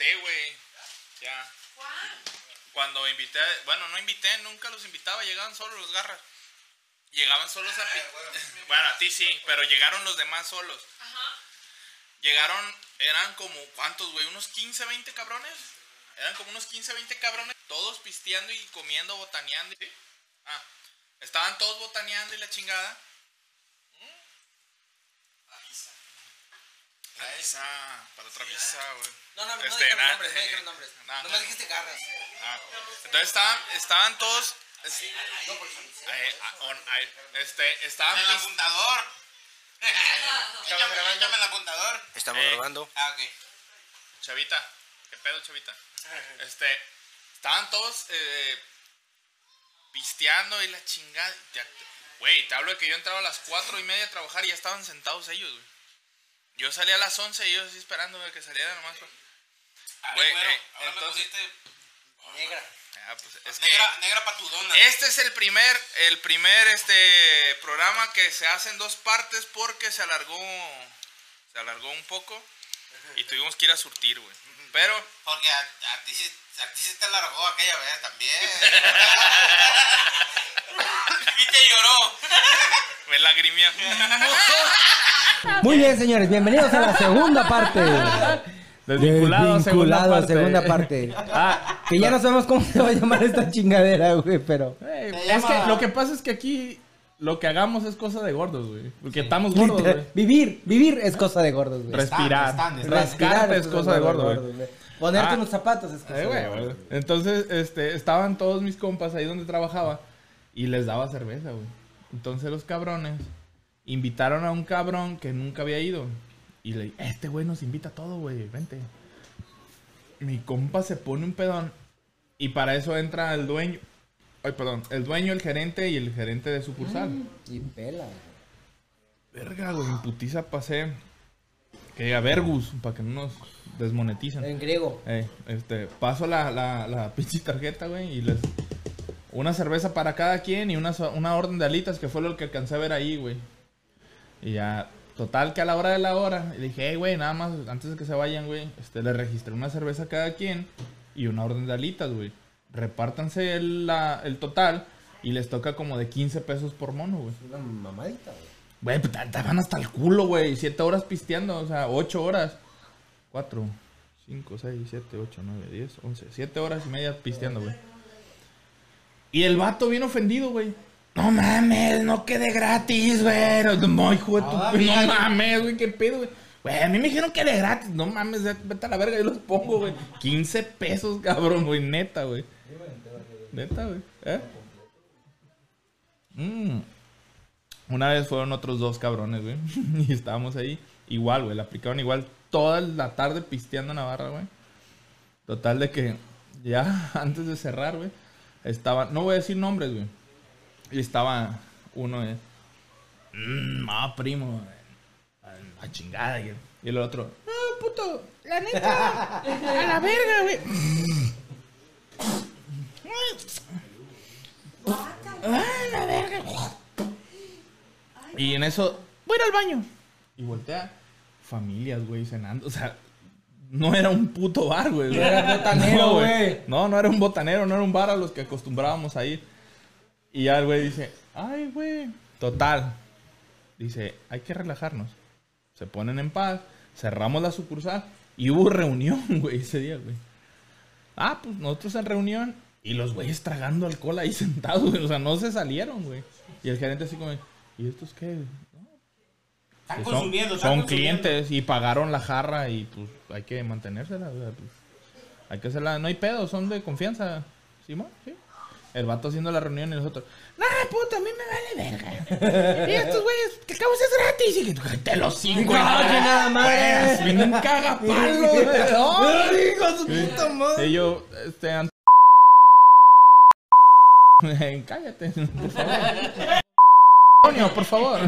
Conté, güey. Ya. Cuando invité, bueno, no invité, nunca los invitaba, llegaban solo los garras. Llegaban solos a... pi- Bueno, a ti sí, pero llegaron los demás solos. Llegaron, eran como, ¿cuántos, güey? ¿Unos 15, 20 cabrones? Eran como unos 15, 20 cabrones, todos pisteando y comiendo, botaneando. ¿sí? Ah, estaban todos botaneando y la chingada. La visa, para otra visa, güey. No, no, no Este, dijeron na- nombres, no dijeron nombres. na- No me dijiste garras. Ah, Entonces estaban, estaban todos. es- eh, ah, on- ahí, este, estaban El apuntador. Échame, el apuntador. Estamos Eh. grabando. Ah, ok. Chavita, ¿qué pedo, chavita? Este, estaban todos eh, pisteando y la chingada. Güey, te hablo de que yo entraba a las cuatro y media a trabajar y ya estaban sentados ellos, güey. Yo salía a las 11 y ellos así esperando que saliera nomás. pa- Ay, Güey, güero, eh, ahora me entonces- pusiste Negra. Ah, pues, es que negra, negra patudona. este es el primer, el primer este programa que se hace en dos partes porque se alargó, se alargó un poco y tuvimos que ir a surtir, güey. Pero Porque a, a ti, sí- a ti se te alargó aquella vez también. y te lloró. me lagrimía. Muy bien, señores, bienvenidos a la segunda parte. Desvinculado, Desvinculado, segunda segunda parte. parte. Ah, Que ya no sabemos cómo se va a llamar esta chingadera, güey, pero. es que lo que pasa es que aquí lo que hagamos es cosa de gordos, güey. Porque estamos gordos, güey. vivir, vivir es cosa de gordos, güey. Respirar. Están, están, están. Rascarte es cosa de gordo, güey. Ponerte Ah. unos zapatos es cosa Eh, güey, de gordo. güey. Entonces, este, estaban todos mis compas ahí donde trabajaba y les daba cerveza, güey. Entonces los cabrones invitaron a un cabrón que nunca había ido. Y le este güey nos invita a todo, güey, vente. Mi compa se pone un pedón y para eso entra el dueño. Ay, perdón, el dueño, el gerente y el gerente de sucursal. Y pela, güey. Verga, güey, en putiza pasé. Que diga Vergus, para que no nos desmoneticen. En griego. Eh, este, paso la, la, la pinche tarjeta, güey, y les... Una cerveza para cada quien y una, una orden de alitas, que fue lo que alcancé a ver ahí, güey. Y ya, total que a la hora de la hora, y dije, hey, güey, nada más, antes de que se vayan, güey, este, le registré una cerveza a cada quien y una orden de alitas, güey. Repártanse el, la- el total y les toca como de 15 pesos por mono, güey. Una mamadita, güey. Güey, pues estaban hasta el culo, güey. Siete horas pisteando, o sea, ocho horas. Cuatro, cinco, seis, siete, ocho, nueve, diez, once. Siete horas y media pisteando, güey. Y el vato bien ofendido, güey. No mames, no quede gratis, güey. No, hijo de tu... Ah, no mames, güey, qué pedo, güey. Güey, a mí me dijeron que de gratis. No mames, vete a la verga, yo los pongo, güey. 15 pesos, cabrón, güey, neta, güey. Neta, güey. ¿Eh? Mm. Una vez fueron otros dos cabrones, güey. y estábamos ahí. Igual, güey. Le aplicaron igual toda la tarde pisteando Navarra, güey. Total de que ya antes de cerrar, güey. Estaba, no voy a decir nombres, güey. Y estaba uno de. Mmm, ah, primo. A, a chingada. Y el, otro. No, puto. La neta. a la verga, güey. Ah, la verga. Y en eso, voy a ir al baño. Y voltea, familias, güey, cenando. O sea, no era un puto bar, güey. No era botanero, No, güey. No, no era un botanero, no era un bar a los que acostumbrábamos a ir. Y ya el güey dice, ay, güey. Total. Dice, hay que relajarnos. Se ponen en paz, cerramos la sucursal y hubo reunión, güey, ese día, güey. Ah, pues nosotros en reunión y los güeyes tragando alcohol ahí sentados, güey. O sea, no se salieron, güey. Y el gerente así como, ¿y estos qué? Están son, consumiendo, están son consumiendo. clientes y pagaron la jarra y pues hay que mantenérsela. o sea, pues, hay que hacerla. No hay pedo, son de confianza. ¿Simón? Sí. El vato haciendo la reunión y nosotros. No, puta, a mí me vale verga. y estos güeyes, que acabo es gratis. Y que te los cinco. No, que nada más. Pues, bien cagapalo. Ay, hijo su puta madre. Y yo, este, ant- Cállate, por favor. Antonio, por favor.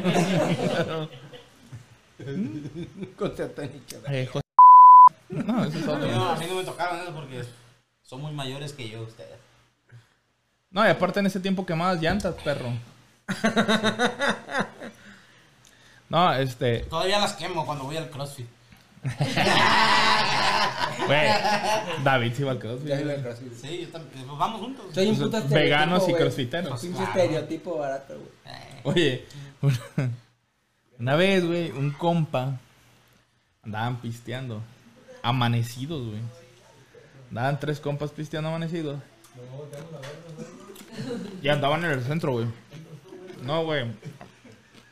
Eh, jo- No, ese es otro. No, a mí no me tocaron eso porque son muy mayores que yo ustedes. No, y aparte en ese tiempo quemabas llantas, perro. No, este. Todavía las quemo cuando voy al CrossFit. Güey, David sí va al crossfit. Ya iba al CrossFit. Sí, yo también. Pues vamos juntos. Soy un puto estereotipo, veganos y güey. crossfiteros. Pinche estereotipo barato, güey. Oye, una, una vez, güey, un compa andaban pisteando. Amanecidos, güey. Andaban tres compas pisteando amanecidos. Y andaban en el centro, güey. No, güey.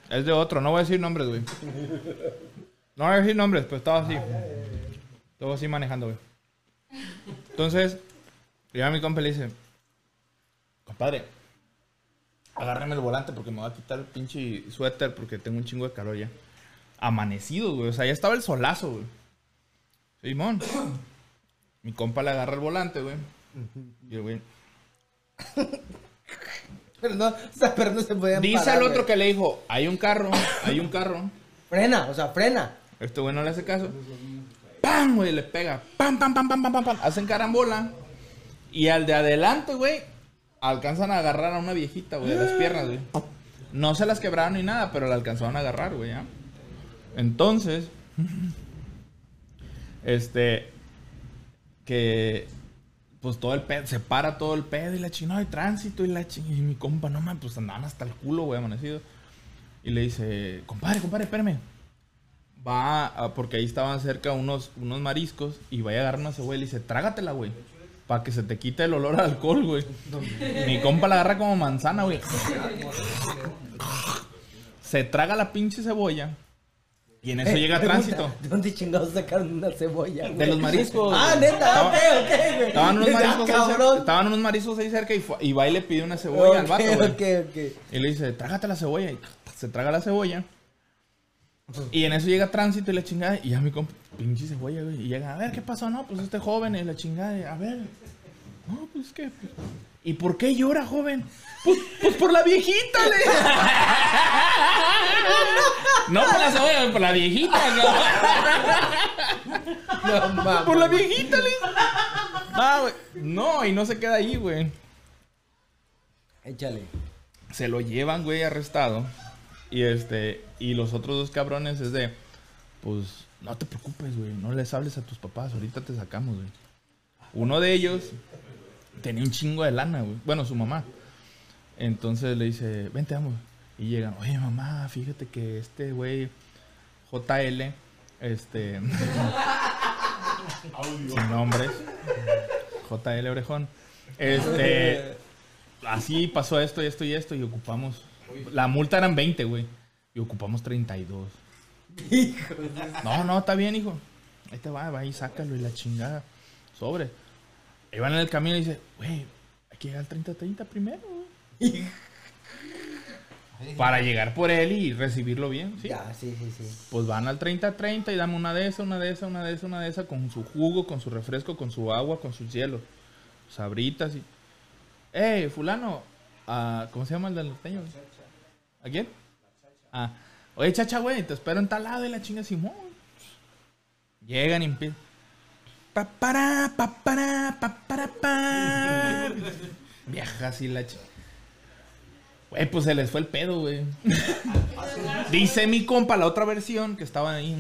Es de otro, no voy a decir nombres, güey. No voy a decir nombres, pero estaba así. Estaba así manejando, güey. Entonces, llega mi compa le dice: Compadre, agárrame el volante porque me va a quitar el pinche suéter porque tengo un chingo de calor ya. Amanecido, güey. O sea, ya estaba el solazo, güey. Simón. Mi compa le agarra el volante, güey. Y el güey. Pero no, o sea, pero no se podían Dice parar, al otro güey. que le dijo, hay un carro, hay un carro. Frena, o sea, frena. Este güey no le hace caso. ¡Pam! Güey, le pega. ¡Pam, pam, pam, pam, pam, pam! pam! Hacen carambola. Y al de adelante, güey, alcanzan a agarrar a una viejita, güey, de las piernas, güey. No se las quebraron ni nada, pero la alcanzaron a agarrar, güey, ¿ya? Entonces, este, que, pues todo el pedo, se para todo el pedo y la chingada, no hay tránsito y la chingada. Y mi compa, no mames, pues andaban hasta el culo, güey, amanecido. Y le dice, compadre, compadre, espérame. Va, porque ahí estaban cerca unos, unos mariscos y vaya a agarrar una cebolla y le dice, trágatela, güey. Para que se te quite el olor al alcohol, güey. Mi compa la agarra como manzana, güey. Se traga la pinche cebolla. Y en eso llega Pregunta, tránsito. ¿De dónde chingados sacaron una cebolla, güey? De los mariscos. Ah, neta, ok, ok, güey. Estaban unos Ah, mariscos ahí cerca, estaban unos mariscos ahí cerca y, fue- y va y le pide una cebolla al vato, güey. ok, ok. Y le dice, trágate la cebolla. Y se traga la cebolla. Y en eso llega tránsito y la chingada. Y ya mi compa, pinche cebolla, güey. Y llega, a ver, ¿qué pasó? No, pues este joven y la chingada. y, A ver. No, pues qué. Pues, ¿Y por qué llora, joven? Pues, pues por la viejita, le. No por la cebolla, por la viejita, No, no. mames. Por la viejita, le. No, güey. No, y no se queda ahí, güey. Échale. se lo llevan, güey, arrestado. Y este, y los otros dos cabrones es de, pues, no te preocupes, güey, no les hables a tus papás, ahorita te sacamos, güey. Uno de ellos tenía un chingo de lana, güey. Bueno, su mamá. Entonces le dice, vente, vamos. Y llegan, oye, mamá, fíjate que este güey, JL, este, sin nombres, JL Orejón, este, así pasó esto y esto y esto y ocupamos, la multa eran 20, güey, y ocupamos 32. No, no, está bien, hijo. Ahí te va, va y sácalo y la chingada. Sobre. Ahí van en el camino y dice, güey, hay que llegar al 30-30 primero. Para llegar por él y recibirlo bien, ¿sí? Ya, sí, sí, sí. Pues van al 30-30 y dame una de esas, una de esas, una de esas, una de esas, con su jugo, con su refresco, con su agua, con sus hielos. Sabritas y... ¡Eh, fulano! Ah, ¿Cómo se llama el del norteño? ¿A quién? Ah, oye, chacha, güey, te espero en tal lado y la chinga Simón. Llegan y empiezan... Pa, para, pa, para, pa, para, pa. Viaja así la. Güey, pues se les fue el pedo, güey. Dice mi compa la otra versión que estaban ahí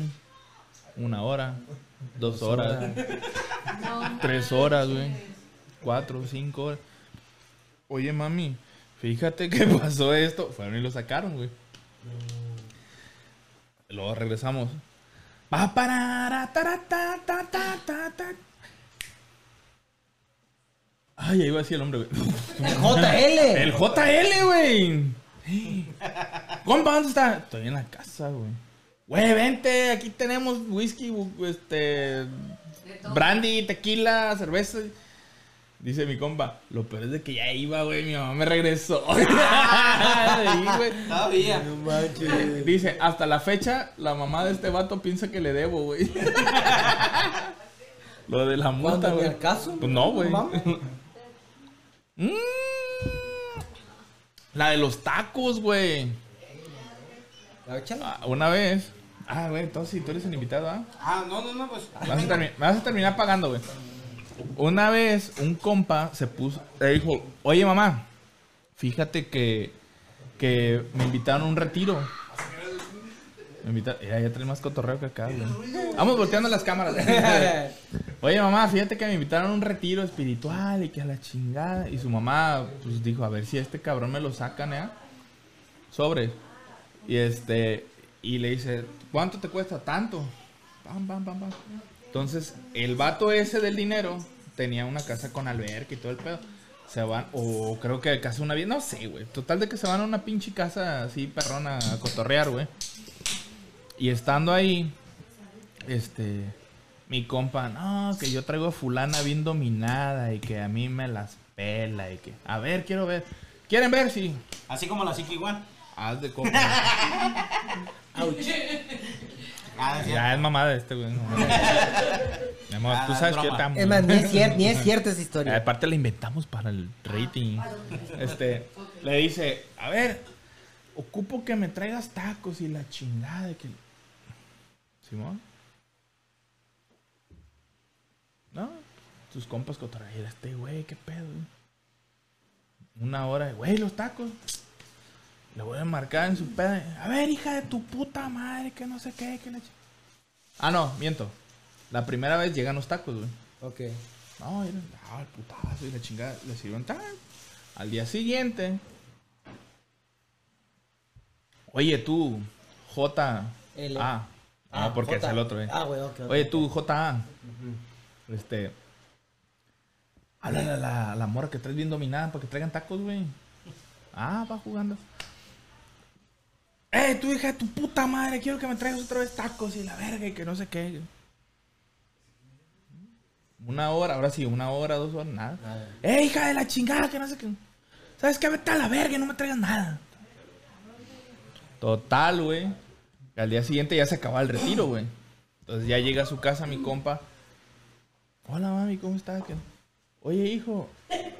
una hora, dos horas, tres horas, güey, cuatro, cinco horas. Oye, mami, fíjate que pasó esto. Fueron y lo sacaron, güey. Luego regresamos. Pa, parara, tara, ta, ta, ta, ta, ta. Ay, ahí va así el hombre, güey. JL. El JL, güey. Compa, ¿dónde está? Estoy en la casa, güey. Güey, vente, aquí tenemos whisky, este, brandy, tequila, cerveza. Dice mi compa, lo peor es de que ya iba, güey, mi mamá me regresó. Ahí, güey. Todavía. No manches. Dice, hasta la fecha, la mamá de este vato piensa que le debo, güey. Lo de la multa, ¿Cuándo ni güey. al caso? Pues no, güey. Mm. La de los tacos, güey. Ah, Una vez. Ah, güey, entonces si tú eres el invitado, ¿ah? Ah, no, no, no, pues. Me vas a, termi- me vas a terminar pagando, güey. Una vez un compa se puso, le dijo, oye mamá, fíjate que, que me invitaron a un retiro. Me invita, ya, ya trae más cotorreo que acá, güey. Vamos volteando las cámaras. Oye, mamá, fíjate que me invitaron a un retiro espiritual y que a la chingada. Y su mamá, pues dijo, a ver si a este cabrón me lo sacan, ¿eh? Sobre. Y este, y le dice, ¿cuánto te cuesta? Tanto. Pam, pam, pam, pam. Entonces, el vato ese del dinero tenía una casa con alberca y todo el pedo. Se van, o creo que casa una bien, no sé, güey. Total de que se van a una pinche casa así perrona a cotorrear, güey. Y estando ahí, este, mi compa, no, que yo traigo a fulana bien dominada y que a mí me las pela y que, a ver, quiero ver. ¿Quieren ver? Sí. Así como la One. Haz de compa. Ah, ya es mamada este, güey. no. Mi amor, Ah, tú sabes que yo broma. te amo. Es más, ni es, cier- ni es cierta esa historia. Aparte la inventamos para el rating. Este, le dice, a ver, ocupo que me traigas tacos y la chingada de que... Simón. No, tus compas cotorrear este güey, qué pedo. güey? Una hora, de, güey, los tacos. Le voy a marcar en su pedo. A ver, hija de tu puta madre, que no sé qué, que la ch-". Ah, no, miento. La primera vez llegan los tacos, güey. Ok. No, era ah, el putazo y la chingada. Le sirvieron tan. Al día siguiente. Oye, tú, J. L. A. Ah, porque J. es el otro, eh. Ah, güey, ok. ok. Oye, tú, J. A. Este. Háblale a la, a la morra que traes bien dominada para que traigan tacos, güey. Ah, va jugando. ¡Eh, tu hija de tu puta madre! Quiero que me traigas otra vez tacos y la verga y que no sé qué. Una hora, ahora sí, una hora, dos horas, nada. Nada. ¡Eh, hija de la chingada! Que no sé qué. ¿Sabes qué? Vete a la verga y no me traigas nada. Total, güey. Al día siguiente ya se acaba el retiro, güey. Entonces ya llega a su casa mi compa. Hola, mami, ¿cómo estás? ¿Qué- Oye, hijo.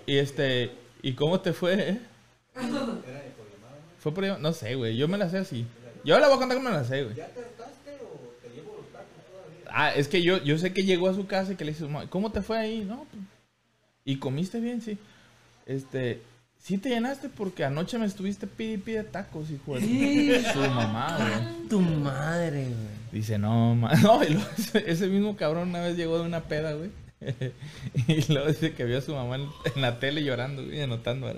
Y este, ¿y cómo te fue? eh? ¿Fue por ahí? No sé, güey. Yo me la sé así. Yo le voy a contar cómo me la sé, güey. Ah, es que yo, yo sé que llegó a su casa y que le dice, "Ma, ¿cómo te fue ahí? No, pues, ¿y comiste bien? Sí. Este, sí te llenaste porque anoche me estuviste pide y pide tacos, hijo de su mamá, güey. Tu madre, güey. Dice, no, ma. No, y luego ese, ese mismo cabrón una vez llegó de una peda, güey. y luego dice que vio a su mamá en, en la tele llorando, güey, anotando. ¿En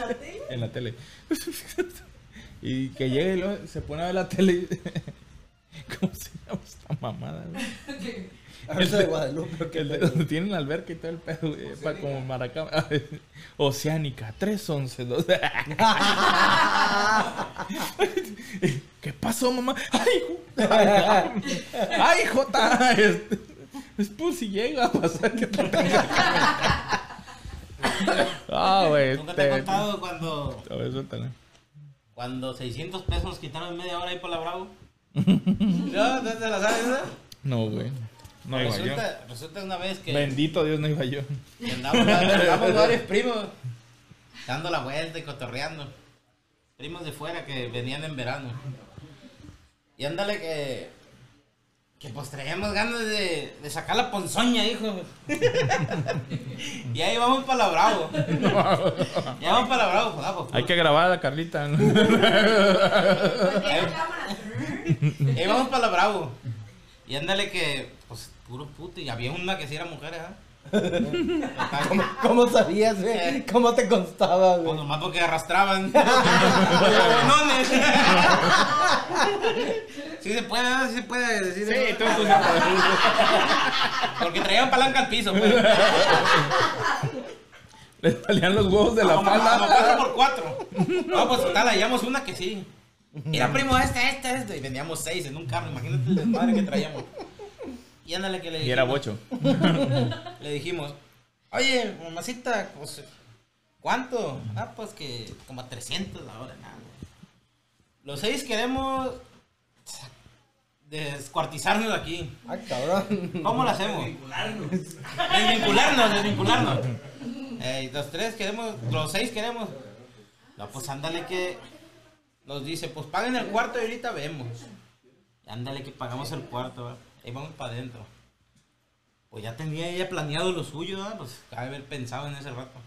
la tele? En la tele. y que llega y luego se pone a ver la tele y ¿Cómo se llama esta mamada, güey? Rosa de Guadalupe, ¿o qué El de donde tienen la alberca y todo el pedo, güey. Para como Maracaba. Oceánica, 311. 12. ¿Qué pasó, mamá? ¡Ay, jo- ¡Ay, Jota! Es por si llega a pasar que te tenga Ah, güey. Nunca te he contado cuando, A ver, suéltala. cuando 600 pesos nos quitaron en media hora ahí por la Bravo. ¿No? ¿No te la sabes esa? No, güey. No iba yo. resulta, una vez que Bendito Dios, no iba yo. andamos, andamos varios primos dando la vuelta y cotorreando. Primos de fuera que venían en verano. Y ándale que. Que pues traíamos ganas de, de sacar la ponzoña, hijo. y ahí vamos para la Bravo. ya vamos para la Bravo, pues, ah, pues, Hay que grabar a la Carlita. ¿no? Ahí vamos para la Bravo. Y ándale que, pues, puro puto. Y había una que sí era mujer, ¿ah? ¿Cómo, cómo sabías, güey? ¿Cómo te constaba, Pues güey? nomás porque arrastraban. Sí se puede, ¿no? sí se puede decir Sí, eso. tú, tú, Porque traían palanca al piso, pues. Le salían los huevos de la Como- como cuatro falda. por cuatro. No, pues total, hallamos una que sí. Mira, primo, este, este, este. Y vendíamos seis en un carro. Imagínate el desmadre que traíamos. Y ándale que le Y era dijimos- bocho. Le dijimos, oye, mamacita, pues, ¿cuánto? Ah, pues que como a 300 la hora, nada. Los seis queremos descuartizarnos de aquí. Ah, cabrón. ¿Cómo lo hacemos? Desvincularnos. Desvincularnos, desvincularnos. Eh, los tres queremos, los seis queremos. No, pues ándale que nos dice, pues paguen el cuarto y ahorita vemos. Y ándale que pagamos el cuarto, ¿va? Ahí vamos para adentro. Pues ya tenía ella planeado lo suyo, ¿va? pues cabe haber pensado en ese rato.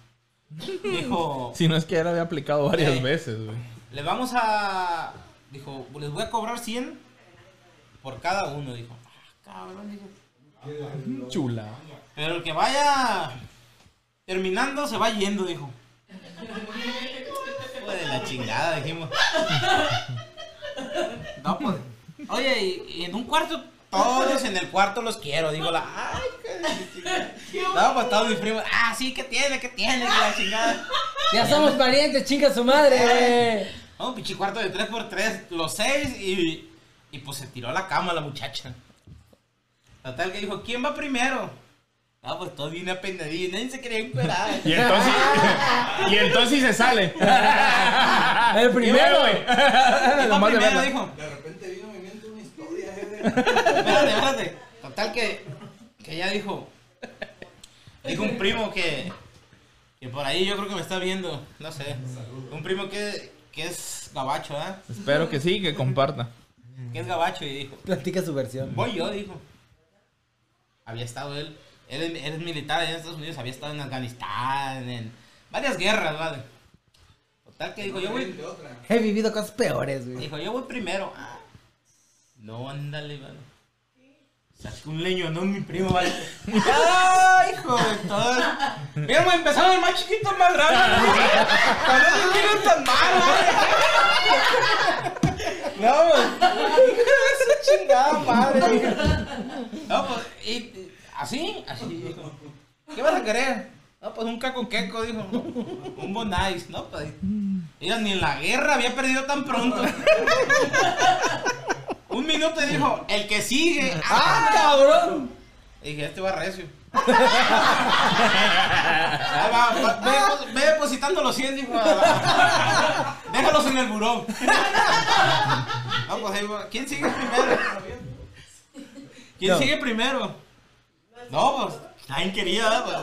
Dijo, Si no es que ya lo había aplicado varias Eh. veces, güey. le vamos a, dijo, les voy a cobrar 100 por cada uno, dijo. Ah, cabrón, dijo. Chula. Pero el que vaya terminando se va yendo, dijo. Hijo de la chingada, dijimos. No, pues. Oye, y, y en un cuarto, todos en el cuarto los quiero, digo la. Ay, qué. No, pues todos mis primos. Ah, sí, ¿qué tiene? ¿Qué tiene? Que la chingada. Ya somos parientes, chinga su madre, güey. No, un pinche cuarto de 3x3, los seis y, y pues se tiró a la cama la muchacha. Total que dijo, ¿quién va primero? Ah, pues todo bien apendadillo, nadie se quería encuerar. Y entonces, y entonces se sale. El primero. güey. ¿Quién va Nomás de primero? Dijo. Espérate, espérate. Total que, que ella dijo, dijo un primo que, que por ahí yo creo que me está viendo, no sé. Un primo que, que es gabacho, ¿eh? Espero que sí, que comparta. Que es gabacho y dijo, Platica su versión. Voy yo, dijo. Había estado él. Él, es- él es militar allá en Estados Unidos, había estado en Afganistán, en varias guerras, ¿vale? Total que dijo, yo voy, He vivido cosas peores, güey. dijo, yo voy primero. Ah, no, ándale, vale. Sacó un leño, no mi primo, vale. ¡Ay, hijo de todo! Mira, me empezaron el más chiquito, el más grande. Con esos niños tan malos, vale. No, pues, su chingada madre. No, pues, y, así, así. ¿Qué vas a querer? No, pues un caco queco, dijo. Un bonais, ¿no? Pues, mira, ni en la guerra había perdido tan pronto. Un minuto y dijo, el que sigue. ¡Ah, cabrón! Y dije, este va recio. Ah, va, va, ve, ve depositando los 100, dijo. Déjalos en el buró. No, pues ahí va. ¿Quién sigue primero? ¿Quién sigue primero? No, pues nadie quería, ¿verdad? Pues,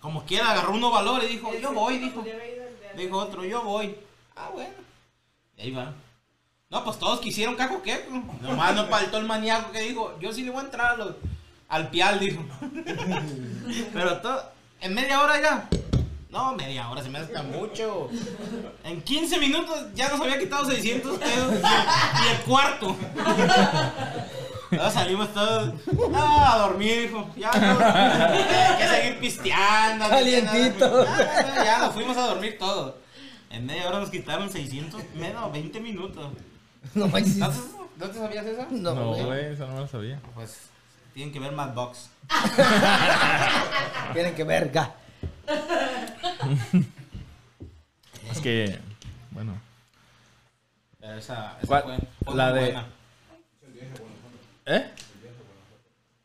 como quiera, agarró uno valor y dijo, yo voy, dijo. Dijo otro, yo voy. Ah, bueno. Y ahí va. No, pues todos quisieron caco que. Nomás no faltó el maníaco que dijo, yo sí le voy a entrar a los- al pial, dijo. Pero todo, en media hora ya. No, media hora se me hace tan mucho. En 15 minutos ya nos había quitado 600 pesos y el, cuarto. Todos salimos todos. No, a dormir, dijo. Ya no. Hay que seguir pisteando. Calientito. Ya, ya, ya nos fuimos a dormir todos. En media hora nos quitaron 600, menos 20 minutos. No manches. ¿No te, no te sabías eso? No, No, güey. eso no lo sabía. Pues tienen que ver Mad Box. Tienen que verga. Es que, bueno. Pero esa, esa ¿Cuál? fue, fue La muy de- buena. ¿Eh?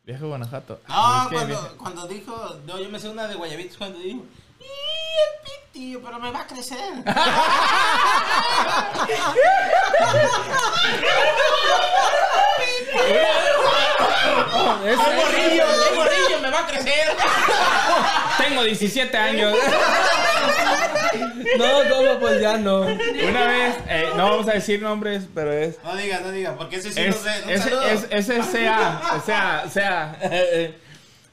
Viaje a Guanajuato. No, Es que cuando, viaje- cuando dijo, no, yo me sé una de Guayabitos cuando dijo, ¡y el pitillo, pero me va a crecer! ¡El morrillo, el morrillo me va a crecer! Tengo 17 años. No, ¿cómo? Pues ya no. Una vez, eh, no vamos a decir nombres, pero es. No diga, no diga, porque ese sí Es, no sé. Un es, saludo. es, es el CA, sea, sea,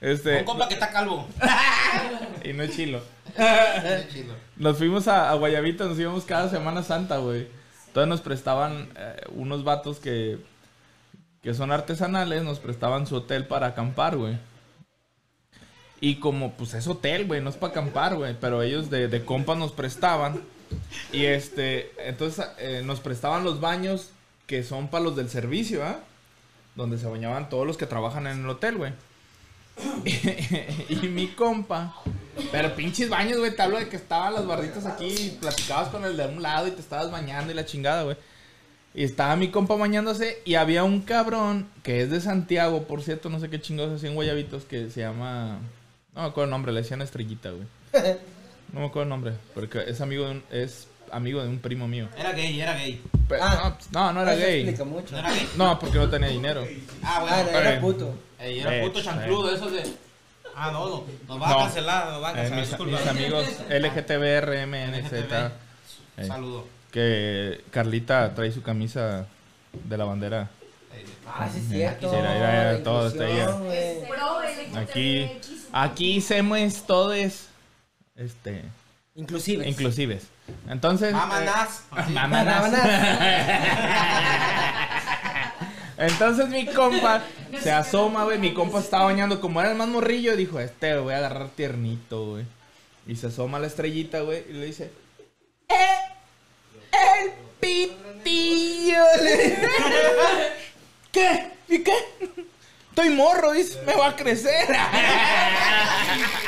este, Un compa que está calvo. y no es chilo. Nos fuimos a, a nos íbamos cada Semana Santa, güey. Entonces nos prestaban eh, unos vatos que, que son artesanales, nos prestaban su hotel para acampar, güey. Y como, pues es hotel, güey, no es para acampar, güey. Pero ellos de, de compas nos prestaban. Y este, entonces eh, nos prestaban los baños que son para los del servicio, ¿ah? Donde se bañaban todos los que trabajan en el hotel, güey. y mi compa, pero pinches baños, güey, te hablo de que estaban las barritas aquí y platicabas con el de un lado y te estabas bañando y la chingada, güey. Y estaba mi compa bañándose y había un cabrón que es de Santiago, por cierto, no sé qué chingados hacía en Guayabitos, que se llama... No me acuerdo el nombre, le decían Estrellita, güey. No me acuerdo el nombre, porque es amigo de un, es amigo de un primo mío. Era gay, era gay. Pero- Ah. no, no, no era gay. explica mucho. ¿No era gay? No, porque no tenía dinero. Ah, bueno. Ah, era puto. Ey, era puto chancludo, eso de. Ah, no, no. Nos va No. a cancelar, nos va a Eh, cancelar. mis, disculpa. mis amigos LGTBRMNZ. LGTB. eh, Saludo. que Carlita trae su camisa de la bandera. Ah, sí es cierto. Sí, era- era la todo está. Aquí, aquí somos todos, este, Inclusive. inclusives. Entonces. Vámonos. eh, vámonos. Entonces mi compa se asoma, güey. Mi compa estaba bañando. Como era el más morrillo, dijo: Este, voy a agarrar tiernito, güey. Y se asoma la estrellita, güey. Y le dice: ¡Eh! ¡El pitillo! ¿Qué? ¿Y qué? Estoy morro, dice. Me va a crecer.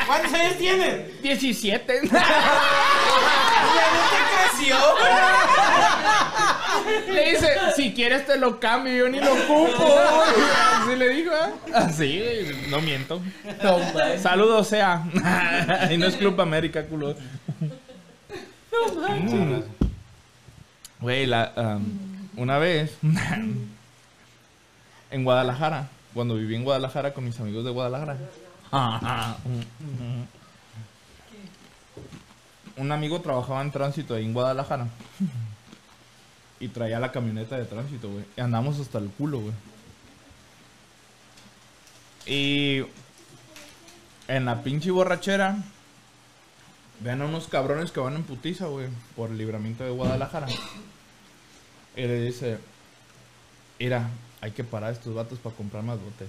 ¿Cuántos años tienes? 17. creció. Le dice, si quieres te lo cambio, yo ni lo ocupo. Así le dijo, ¿eh? Así, güey, no miento. Saludos, sea. y no es Club América, culo. Mm. Güey, la, um, una vez, en Guadalajara, cuando viví en Guadalajara con mis amigos de Guadalajara. Un amigo trabajaba en tránsito ahí en Guadalajara. Y traía la camioneta de tránsito, güey. Y andamos hasta el culo, güey. Y en la pinche borrachera, ven a unos cabrones que van en putiza, güey, por el libramiento de Guadalajara. Y le dice, mira, hay que parar a estos vatos para comprar más botes.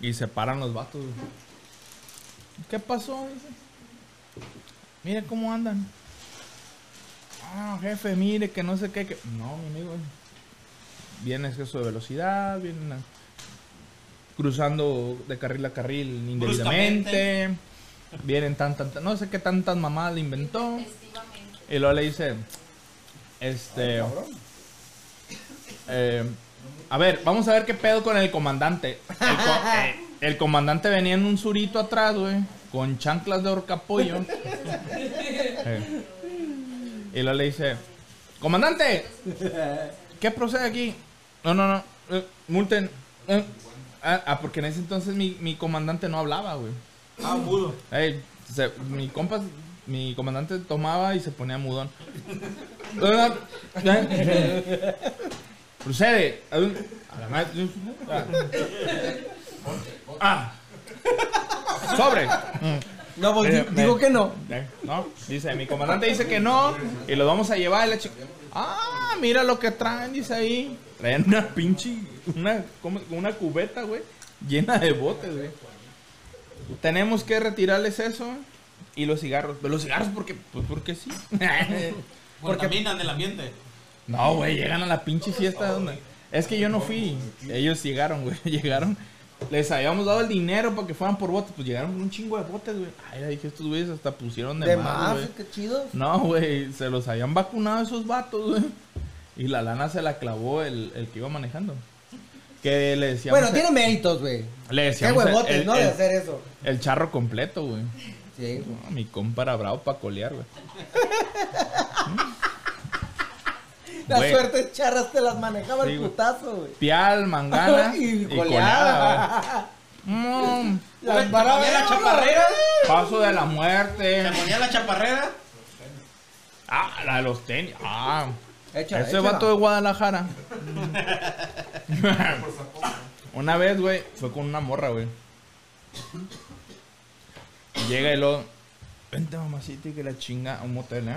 Y se paran los vatos. ¿Qué pasó? Dice. Mire cómo andan. Ah, jefe, mire que no sé qué. Que... No, mi amigo. Viene exceso de velocidad, vienen a- cruzando de carril a carril indebidamente. Vienen tan, tan, tan- no sé qué tantas mamadas le inventó. Y luego le dice, este... eh, a ver, vamos a ver qué pedo con el comandante. El, co- eh, el comandante venía en un surito atrás, güey, con chanclas de horcapollo. Eh. Y luego le dice, comandante, ¿qué procede aquí? No, no, no, eh, multen. eh". Ah, ah, porque en ese entonces mi, mi comandante no hablaba, güey. Ah, mudo. Ey, se- mi compa, mi comandante tomaba y se ponía mudón. Procede. A la madre. Ah. Sobre. No, pues Eh, di- digo eh. que no. Eh, No, dice, mi comandante dice que no y lo vamos a llevar. La chica, ah, mira lo que traen, dice ahí. Traen una pinche, una, cubeta, güey, llena de botes, güey. Tenemos que retirarles eso y los cigarros. Pero los cigarros, porque, pues porque sí. Contaminan el ambiente. no, güey, llegan a la pinche fiesta donde... Es que yo no fui. Ellos llegaron, güey. Llegaron. Les habíamos dado el dinero para que fueran por botes. Pues llegaron con un chingo de botes, güey. Ay, dije, estos güeyes hasta pusieron de, De más, qué chido. No, güey, se los habían vacunado esos vatos, güey. Y la lana se la clavó el, el que iba manejando. Que le decíamos. Bueno, tiene méritos, güey. le Qué decíamos el- huevotes, el, ¿no? De hacer eso. el charro completo, güey. Sí. No, mi compa era bravo para colear, güey. La Güey. suerte charras te las manejaba Sí, el putazo, güey. Pial, mangana y y coleada. Mm, La ¿Te ponía la chaparrera? paso de la muerte. ¿Te ponía la chaparrera? Ah, la de los tenis. Ah, Échala, ese échala. vato de Guadalajara. una vez, güey, fue con una morra, güey. Llega y luego, vente mamacita y que la chinga a un motel, ¿eh?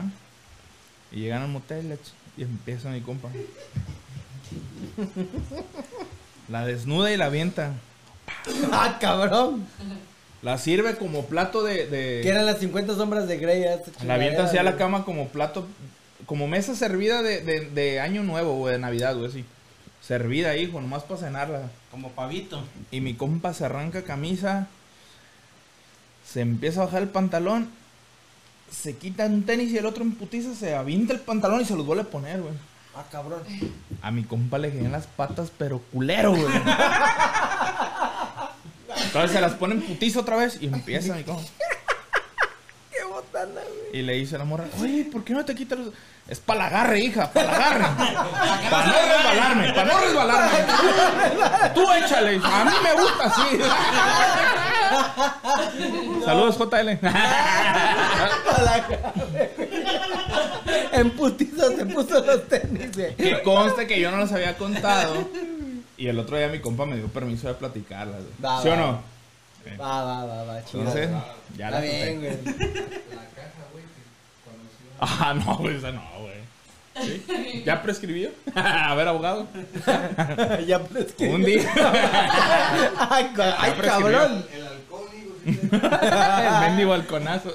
Y llegan al motel y empieza mi compa. La desnuda y la avienta. Ah, cabrón. La sirve como plato de... de- Que eran las 50 sombras de Grey. La avienta hacia la cama como plato, como mesa servida de, de, de año nuevo, güey, de Navidad, güey, así. Servida, hijo, nomás para cenarla. Como pavito. Y mi compa se arranca camisa, se empieza a bajar el pantalón, se quita un tenis y el otro en putiza se avienta el pantalón y se los vuelve a poner, güey. Ah, cabrón. A mi compa le en las patas, pero culero, güey. Entonces se las pone en putiza otra vez y empieza mi compa. Qué botana, güey. Y le dice a la morra, oye, ¿por qué no te quitas los...? Es para la agarre, hija, para la agarre. para no resbalarme, para no resbalarme. Tú échale, a mí me gusta así. Saludos, JL. En putiza se puso los tenis, güey. que conste que yo no los había contado. Y el otro día mi compa me dio permiso de platicarlas. güey. Va, ¿Sí o va. no? Va, va, va, va, chido. Entonces, ya Está la bien, conté. güey. Ah, no, güey, esa no, güey. ¿Sí? ¿Ya prescribió? A ver, abogado. ya prescribió. Un día. Ay, cabrón. El mendigo halconazo.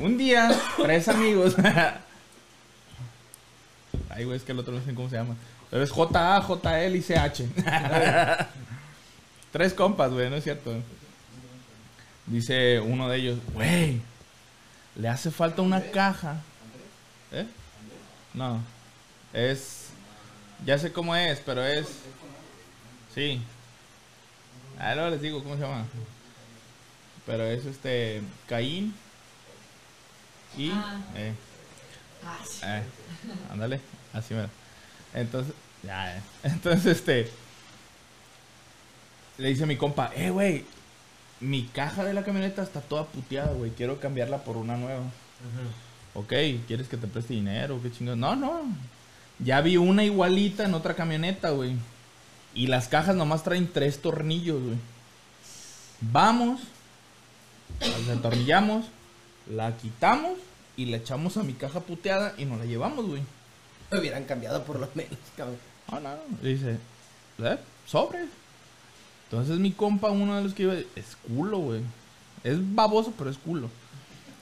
Un día, tres amigos. Ay, güey, es que el otro no sé cómo se llama. Pero es J-A, J-L y C-H. Tres compas, güey, no es cierto. Dice uno de ellos, güey, le hace falta una caja. ¿Eh? No. Es. Ya sé cómo es, pero es. Sí. Ah, luego les digo cómo se llama. Pero es este. Caín. Y. Eh, eh, ándale, así mira. Entonces. Ya, eh. Entonces, este. Le dice a mi compa, eh, güey. Mi caja de la camioneta está toda puteada, güey. Quiero cambiarla por una nueva. Ok, ¿quieres que te preste dinero? ¿Qué chingados? No, no. Ya vi una igualita en otra camioneta, güey. Y las cajas nomás traen tres tornillos, güey. Vamos, las atornillamos, la quitamos y la echamos a mi caja puteada y nos la llevamos, güey. Me hubieran cambiado por lo menos, cabrón. Ah, no. Le dice, ¿eh? Sobre. Entonces mi compa, uno de los que iba, es culo, güey. Es baboso, pero es culo.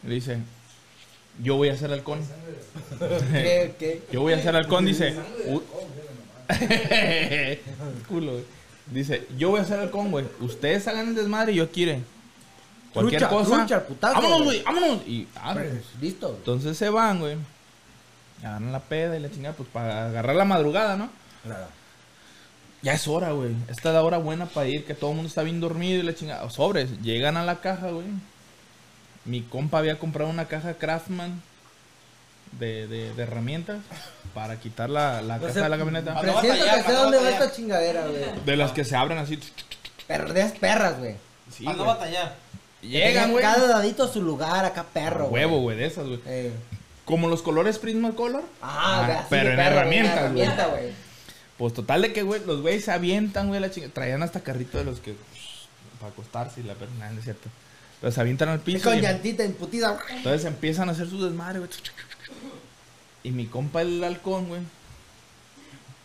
Le dice, yo voy a ser halcón. ¿Qué, qué? Yo voy a ser halcón, dice. "U- Culo, güey. Dice, yo voy a ser halcón, güey. Ustedes hagan el desmadre y yo quiere. Cualquier Trucha, cosa. trucha, putazo, vámonos, güey. güey, vámonos. Y ah, pues, Listo. entonces se van, güey. Agarran la peda y la chingada, pues para agarrar la madrugada, ¿no? Claro. Ya es hora, güey. Esta es la hora buena para ir, que todo el mundo está bien dormido y la chingada. Sobres, llegan a la caja, güey. Mi compa había comprado una caja Craftman de, de, de herramientas para quitar la, la sea, de la camioneta. Presiento batallar, que sé dónde va esta chingadera, güey. De las que se abren así. Pero de esas perras, güey. Sí, Para no güey. batallar. Llegan, güey. Cada dadito a su lugar, acá perro. Huevo, güey, de esas, güey. Eh. Como los colores Prismacolor. Ah, güey, así pero de en perro, herramientas, en güey. herramienta, güey. Pues total de que, güey, los güeyes se avientan, güey, la chingada. Traían hasta carrito de los que. para acostarse y la verdad, no es cierto. Pero se avientan al Y piso. con y- llantita emputida. Entonces empiezan a hacer su desmadre, güey. Y mi compa el halcón, güey,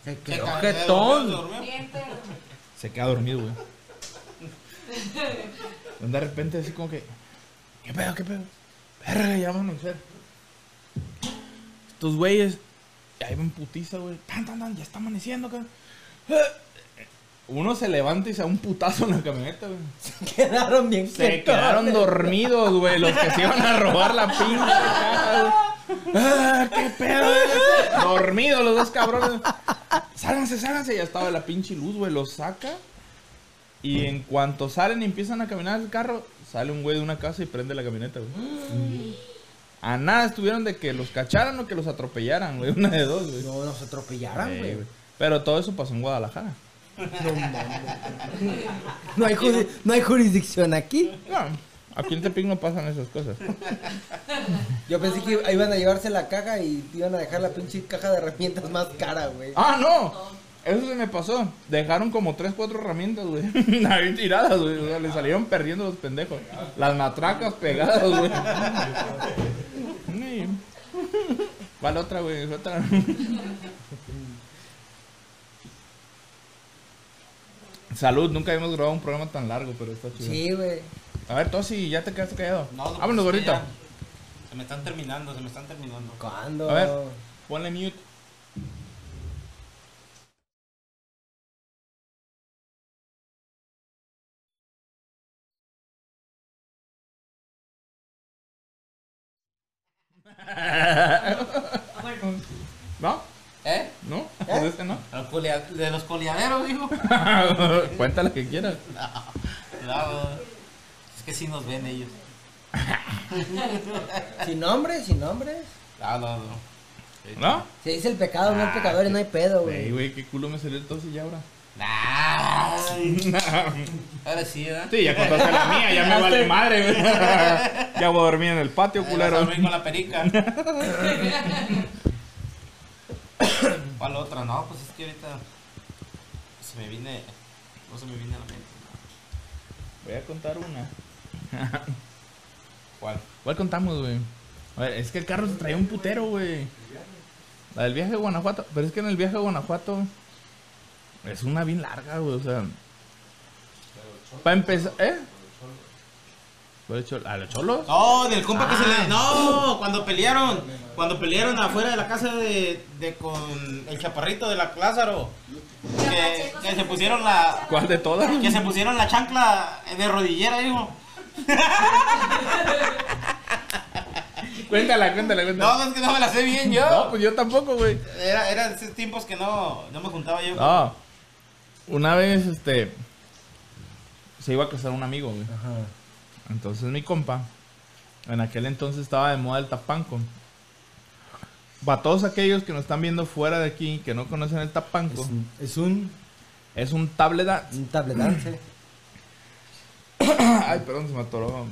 Se Se quedó se jetón. se se queda dormido, güey. De repente así como que, ¿qué pedo, qué pedo? Verga, ya vamos a amanecer. Estos güeyes, ahí van putiza, güey. Tan, tan, tan, ya está amaneciendo, cabrón. Uno se levanta y se da un putazo en la camioneta, güey. Quedaron bien Se quedaron dormidos, güey, los que se iban a robar la pinche caja, güey. Ah, qué pedo, güey. Dormidos los dos cabrones. Sálganse, sálganse. Ya estaba la pinche luz, güey. Los saca. Y en cuanto salen y empiezan a caminar el carro, sale un güey de una casa y prende la camioneta, güey. A nada estuvieron de que los cacharan o que los atropellaran, güey. Una de dos, güey. No, nos atropellaran, güey. Pero todo eso pasó en Guadalajara. No. No hay, juri- no hay jurisdicción aquí. No, aquí en Tepic no pasan esas cosas. Yo pensé que iban a llevarse la caja y iban a dejar la pinche caja de herramientas más cara, güey. Ah, no. Eso se me pasó. Dejaron como 3, 4 herramientas, güey. Ahí tiradas, güey. O sea, le salieron perdiendo los pendejos. Las matracas pegadas, güey. Sí. Va la otra, güey. otra. Salud, nunca habíamos grabado un programa tan largo, pero está chido. Sí, güey. A ver, Tosi, ya te quedaste callado. No, no, Vámonos, pues, Se me están terminando, se me están terminando. ¿Cuándo? A ver. Ponle mute. ¿No? ¿Eh? ¿No? ¿De ese no? Los colea- De los coleaderos, dijo. Cuéntala que quieras. Cuidado. Es que sí nos ven ellos. Sin nombre, sin nombre. No, no, no. ¿No? Se dice el pecado, no el pecador y no hay pedo, Güey, güey. güey, qué culo me salió el tos y ya ahora. Ay, Ahora sí, ¿verdad? Sí, ya contaste la mía, ya me vale madre, güey. Ya voy a dormir en el patio, Ahí vas a culero. dormir con la perica. ¿Cuál otra? No, pues es que ahorita se me viene. No se me viene a la mente. Voy a contar una. ¿Cuál? ¿Cuál contamos, güey? A ver, es que el carro se traía un putero, güey. La del viaje a Guanajuato. Pero es que en el viaje a Guanajuato es una bien larga, güey. O sea. Para empezar, ¿eh? ¿A los cholos? No, del compa que se Ah. le. No, cuando pelearon. Cuando pelearon afuera de la casa de, de con el chaparrito de la Lázaro. Que, que se pusieron la. ¿Cuál de todas? Que se pusieron la chancla de rodillera, hijo. Cuéntala, cuéntala, cuéntala. No, es que no me la sé bien yo. No, pues yo tampoco, güey. Era, era de esos tiempos que no, no me juntaba yo. No. Una vez, este. Se iba a casar un amigo, güey. Ajá. Entonces mi compa, en aquel entonces estaba de moda el tapanco. Para todos aquellos que nos están viendo fuera de aquí, que no conocen el Es tapanco, un, es un, es un tablet dance. un tablet dance. Ay, perdón, se me atoró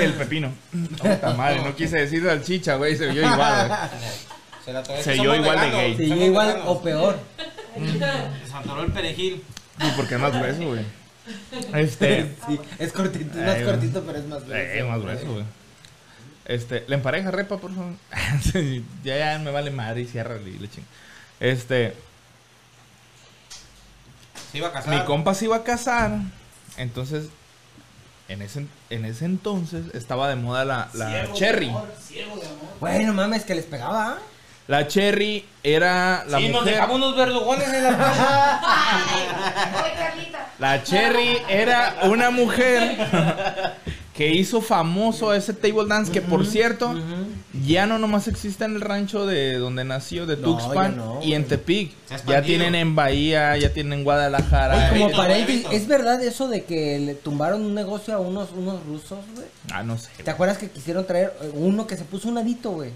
el pepino. Puta madre, no quise decir salchicha, güey, se vio igual, güey. Se, la Se oyó igual de gay. Sí, igual o peor. Se atoró el perejil. Y porque es más grueso, güey. Este, Sí, es cortito, es más cortito, pero es más grueso. eh, más grueso, güey. Este, le empareja repa, por favor. Sí, ya, ya me vale madre y cierra y le ching. Este, Se iba a casar. Mi compa se iba a casar. Entonces, en ese, en ese entonces estaba de moda la, la cherry. Bueno, mames, que les pegaba. La cherry era la sí, nos mujer. dejamos unos verdugones en la Carlita. La cherry era una mujer que hizo famoso ese table dance que por cierto ya no nomás existe en el rancho de donde nació de Tuxpan no, y en Tepic. Ya tienen en Bahía, ya tienen en Guadalajara. Oye, como paréntesis. ¿es verdad eso de que le tumbaron un negocio a unos, unos rusos, güey? Ah, no sé. ¿Te acuerdas que quisieron traer eh, uno que se puso un adito, güey?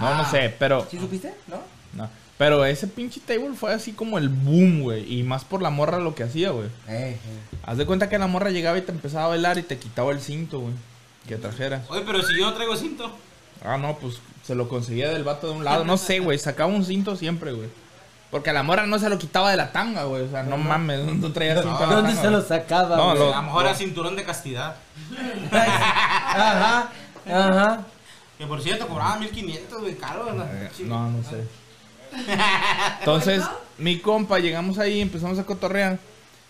No, no sé, pero ¿Sí supiste? ¿No? No. Pero ese pinche table fue así como el boom, güey. Y más por la morra lo que hacía, güey. Eh, eh. Haz de cuenta que la morra llegaba y te empezaba a bailar y te quitaba el cinto, güey. Que trajeras. Oye, pero si yo no traigo cinto. Ah, no, pues se lo conseguía del vato de un lado. No sé, güey. Sacaba un cinto siempre, güey. Porque a la morra no se lo quitaba de la tanga, güey. O sea, no mames, no traía cinto la ¿Dónde tanga, se lo sacaba, No, güey? lo- A lo mejor era cinturón de castidad. Ajá, ajá. Que por cierto cobraba 1500, güey, caro, ¿verdad? Eh, No, no sé. Entonces, mi compa, llegamos ahí, empezamos a cotorrear.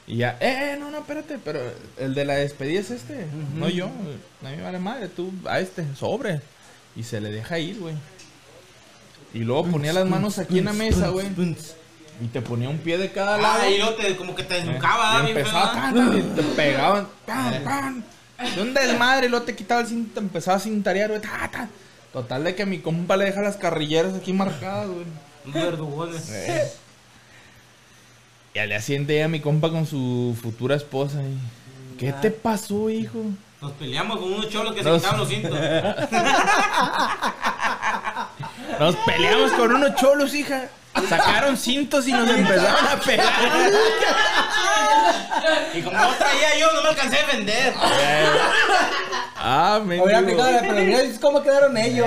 Y ya, eh, eh, no, no, espérate, pero el de la despedida es este, no yo. A mí me vale madre, tú a este, sobre. Y se le deja ir, güey. Y luego ponía las manos aquí en la mesa, güey. Y te ponía un pie de cada lado. Ah, y luego te, como que te Eh, desnucaba, y bien empezaba, tan, tan, y te pegaban, tan, tan. De un desmadre, y luego te quitaba el cinto, te empezaba a cintarear, güey, ta, ta. Total de que mi compa le deja las carrilleras aquí marcadas, güey. Verdugones. Eh. Y al día siguiente llega mi compa con su futura esposa y... ¿Qué te pasó, hijo? Nos peleamos con unos cholos que se quitaban los cintos. Nos peleamos con unos cholos, hija. Sacaron cintos y nos empezaron a pegar. Y como no traía yo, no me alcancé a defender. Ah, me Hubiera aplicado la pero mira cómo quedaron ellos.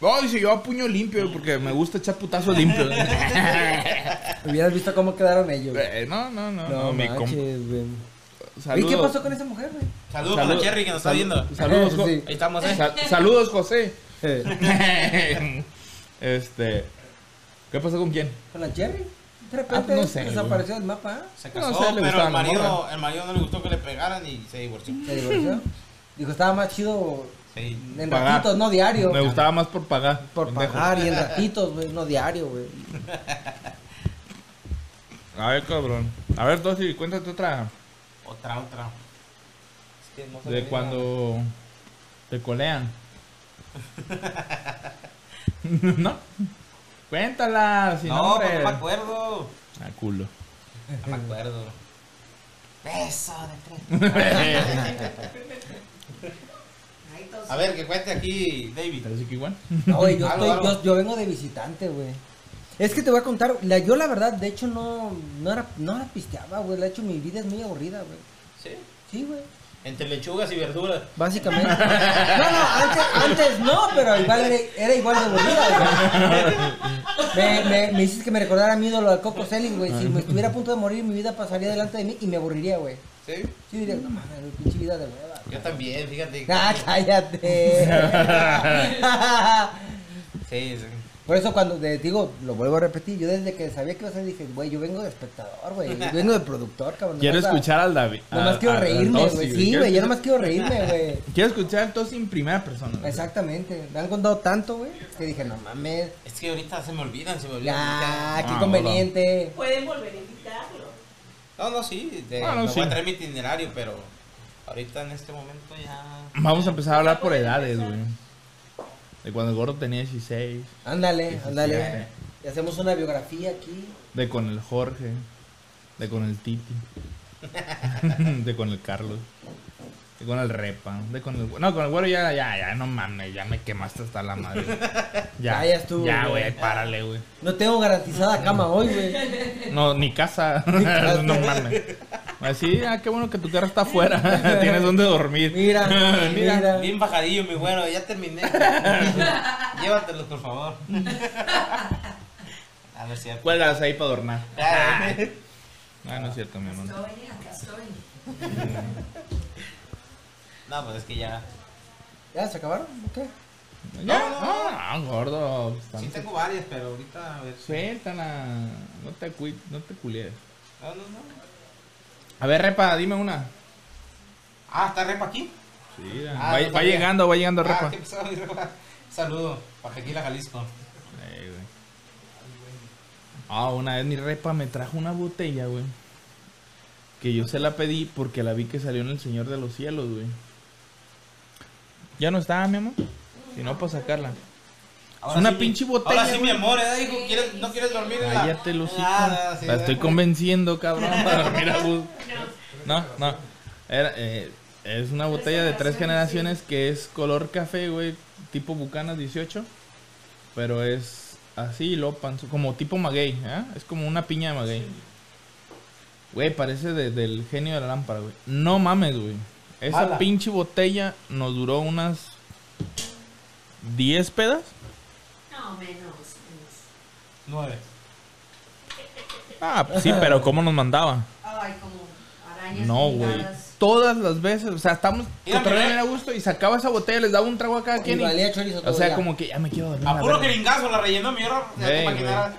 No, dice yo a puño limpio porque me gusta echar putazos limpios. Hubieras visto cómo quedaron ellos. Eh, no, no, no, no, No, mi compa. manches, güey. Saludos. ¿Y qué pasó con esa mujer, güey? Saludos para la Cherry que nos está viendo. Saludos, Jo- Sí. Ahí estamos, eh. Sal- saludos, José. Eh, este. ¿Qué pasó con quién? ¿Con la Cherry? De Ah, repente no sé, desapareció del mapa. Se No casó, sé, le pero el marido, el marido no le gustó que le pegaran y se divorció. Se divorció. Dijo, estaba más chido Sí. en Pagar. ratitos, no diario. Me gustaba más por pagar. Por pendejo. pagar y en ratitos, güey, no diario, güey. A ver, cabrón. A ver, Tosi, cuéntate otra. Otra, otra. Es que no De cuando te colean. ¿No? Cuéntala, sin No, pues no me acuerdo. Ah, culo. No me acuerdo. Beso de tres. A ver, que cuente aquí, David. ¿Te que igual? No, yo, Algo, estoy, algo. yo, yo vengo de visitante, güey. Es que te voy a contar, la, yo la verdad, de hecho, no, no era, no la pisteaba, güey. De hecho, mi vida es muy aburrida, güey. Sí. Sí, güey. Entre lechugas y verduras. Básicamente. No, no, antes, antes no, pero igual era, era igual de aburrida, güey. Me, me, me hiciste que me recordara a mi ídolo al Coco Celis, güey. Si me estuviera a punto de morir, mi vida pasaría delante de mí y me aburriría, güey. ¿Sí? Sí diría, no mames, pinche vida de hueva. Yo también, fíjate. Ah, cállate. Sí, sí. Por eso cuando te digo, lo vuelvo a repetir, yo desde que sabía que iba a ser dije, güey, yo vengo de espectador, güey, yo vengo de productor, cabrón. Quiero nomás a- escuchar al David. Nomás a- quiero a- reírme, güey. Sí, Quiero güey, yo escuchar- nomás quiero reírme, güey. Quiero escuchar al Tosi en primera persona. güey. Exactamente. Me han contado tanto, güey, que dije, no mames. Es que ahorita se me olvidan, se me olvidan. Ya, qué Ah, conveniente. Pueden volver a invitarlo. No, no, sí. De, Ah, no, me sí. voy a traer mi itinerario, pero ahorita en este momento ya. Vamos a empezar a hablar por edades, güey. De cuando el gordo tenía 16. Ándale, ándale. 17. Y hacemos una biografía aquí. De con el Jorge. De con el Titi. de con el Carlos. De con el Repa. De con el... No, con el güero ya, ya, ya, no mames. Ya me quemaste hasta la madre. Ya, Ya, ya estuvo, Ya, güey. párale, güey. No tengo garantizada cama hoy, güey. No, ni casa. casa. no mames. Así, ah, qué bueno que tu carro está afuera. Tienes donde dormir. Mira, mira. Bien bajadillo, mi güero, ya terminé. Llévatelos, por favor. A ver si. Cuélgalas ahí para adornar. Ah, Ah, no es cierto, mi amor. Estoy, acá estoy. No, pues es que ya. ¿Ya se acabaron? ¿O qué? Ya, No, no, no. ah, gordo. Sí tengo varias, pero ahorita a ver. Suéltala. No te, no te culies. No, no, no. A ver, Repa, dime una. Ah, ¿está repa aquí? Sí, Ah, va, no va sabía. llegando, va llegando Repa. Ah, ¿qué pasó, mi repa? Saludo, para Tequila, Jalisco. Ey, güey. Ah, una vez mi Repa me trajo una botella, güey. Que yo se la pedí porque la vi que salió en El Señor de los Cielos, güey. Ya no estaba, mi amor. Si no, para sacarla. Ahora una sí, pinche botella, Ahora sí, mi amor, ¿eh? Hijo, ¿quieres- ¿no quieres dormir en la...? Cállate, Lucito. Ah, sí, la estoy convenciendo, cabrón, para dormir a gusto. No, no. Era, eh, es una botella de tres generaciones que es color café, güey. Tipo Bucanas 18. Pero es así, lo panzo, como tipo maguey, ¿eh? Es como una piña de maguey. Güey, parece de- del genio de la lámpara, güey. No mames, güey. Esa Mala. pinche botella nos duró unas 10 pedas. No, menos. menos. Nueve. Ah, pues sí, pero ¿cómo nos mandaba? Ay, como arañas. No, güey. Todas las veces, o sea, estamos cotorreando bien a gusto y sacaba esa botella, les daba un trago a cada quien. y- valía chorizo o sea, ya. como que ya me quiero dormir. A la puro verga. jeringazo la rellenó mi hora. Ya te Ey, imaginarás.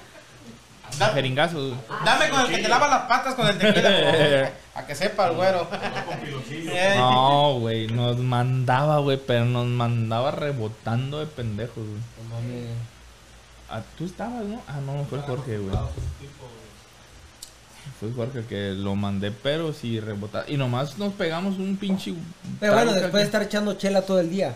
Da- Jeringazos, güey. Dame con el que te lava las patas con el tequila. A que sepa el güero. Ey. No, güey, nos mandaba, güey, pero nos mandaba rebotando de pendejos, güey. No mames. Ah, tú estabas, ¿no? Ah, no, fue Jorge, güey. Fue Jorge que lo mandé, pero sí rebotaba. Y nomás nos pegamos un pinche. Pero bueno, después de estar echando chela todo el día.